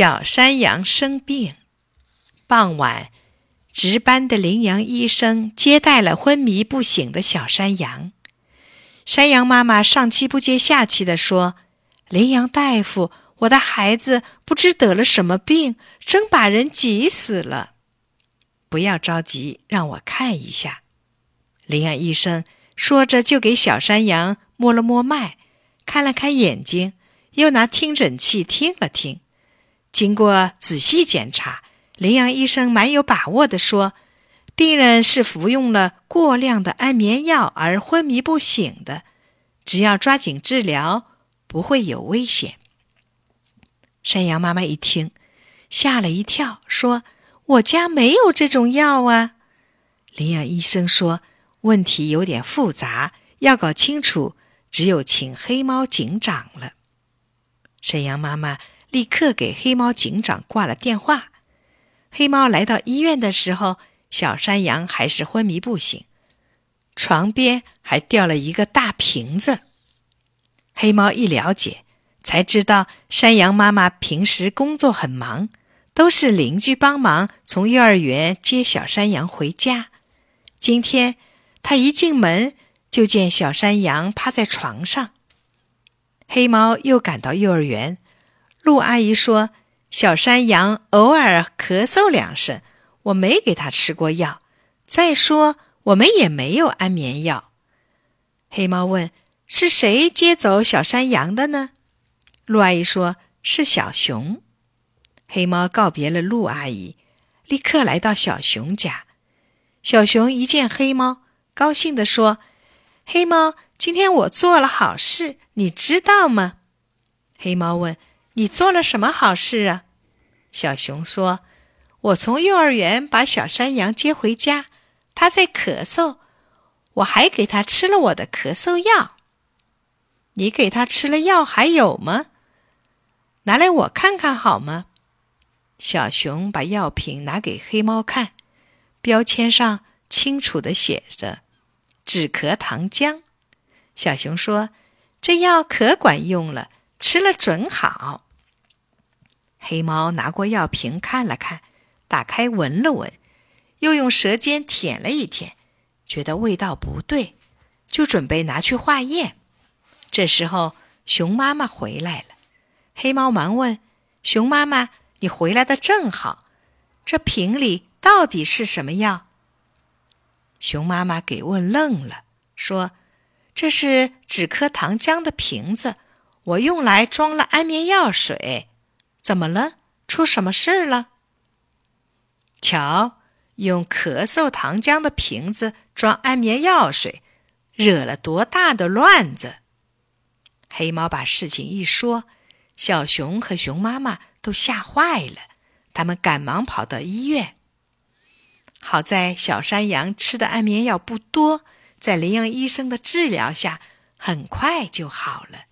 小山羊生病，傍晚，值班的羚羊医生接待了昏迷不醒的小山羊。山羊妈妈上气不接下气地说：“羚羊大夫，我的孩子不知得了什么病，真把人急死了。不要着急，让我看一下。”羚羊医生说着，就给小山羊摸了摸脉，看了看眼睛，又拿听诊器听了听。经过仔细检查，羚羊医生蛮有把握地说：“病人是服用了过量的安眠药而昏迷不醒的，只要抓紧治疗，不会有危险。”山羊妈妈一听，吓了一跳，说：“我家没有这种药啊！”羚羊医生说：“问题有点复杂，要搞清楚，只有请黑猫警长了。”山羊妈妈。立刻给黑猫警长挂了电话。黑猫来到医院的时候，小山羊还是昏迷不醒，床边还掉了一个大瓶子。黑猫一了解，才知道山羊妈妈平时工作很忙，都是邻居帮忙从幼儿园接小山羊回家。今天他一进门就见小山羊趴在床上。黑猫又赶到幼儿园。陆阿姨说：“小山羊偶尔咳嗽两声，我没给他吃过药。再说，我们也没有安眠药。”黑猫问：“是谁接走小山羊的呢？”陆阿姨说：“是小熊。”黑猫告别了陆阿姨，立刻来到小熊家。小熊一见黑猫，高兴地说：“黑猫，今天我做了好事，你知道吗？”黑猫问。你做了什么好事啊？小熊说：“我从幼儿园把小山羊接回家，他在咳嗽，我还给他吃了我的咳嗽药。你给他吃了药还有吗？拿来我看看好吗？”小熊把药品拿给黑猫看，标签上清楚的写着“止咳糖浆”。小熊说：“这药可管用了，吃了准好。”黑猫拿过药瓶看了看，打开闻了闻，又用舌尖舔了一舔，觉得味道不对，就准备拿去化验。这时候，熊妈妈回来了。黑猫忙问：“熊妈妈，你回来的正好，这瓶里到底是什么药？”熊妈妈给问愣了，说：“这是止咳糖浆的瓶子，我用来装了安眠药水。”怎么了？出什么事了？瞧，用咳嗽糖浆的瓶子装安眠药水，惹了多大的乱子！黑猫把事情一说，小熊和熊妈妈都吓坏了，他们赶忙跑到医院。好在小山羊吃的安眠药不多，在羚羊医生的治疗下，很快就好了。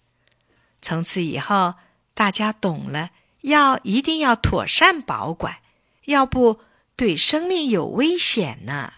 从此以后，大家懂了。要一定要妥善保管，要不对生命有危险呢。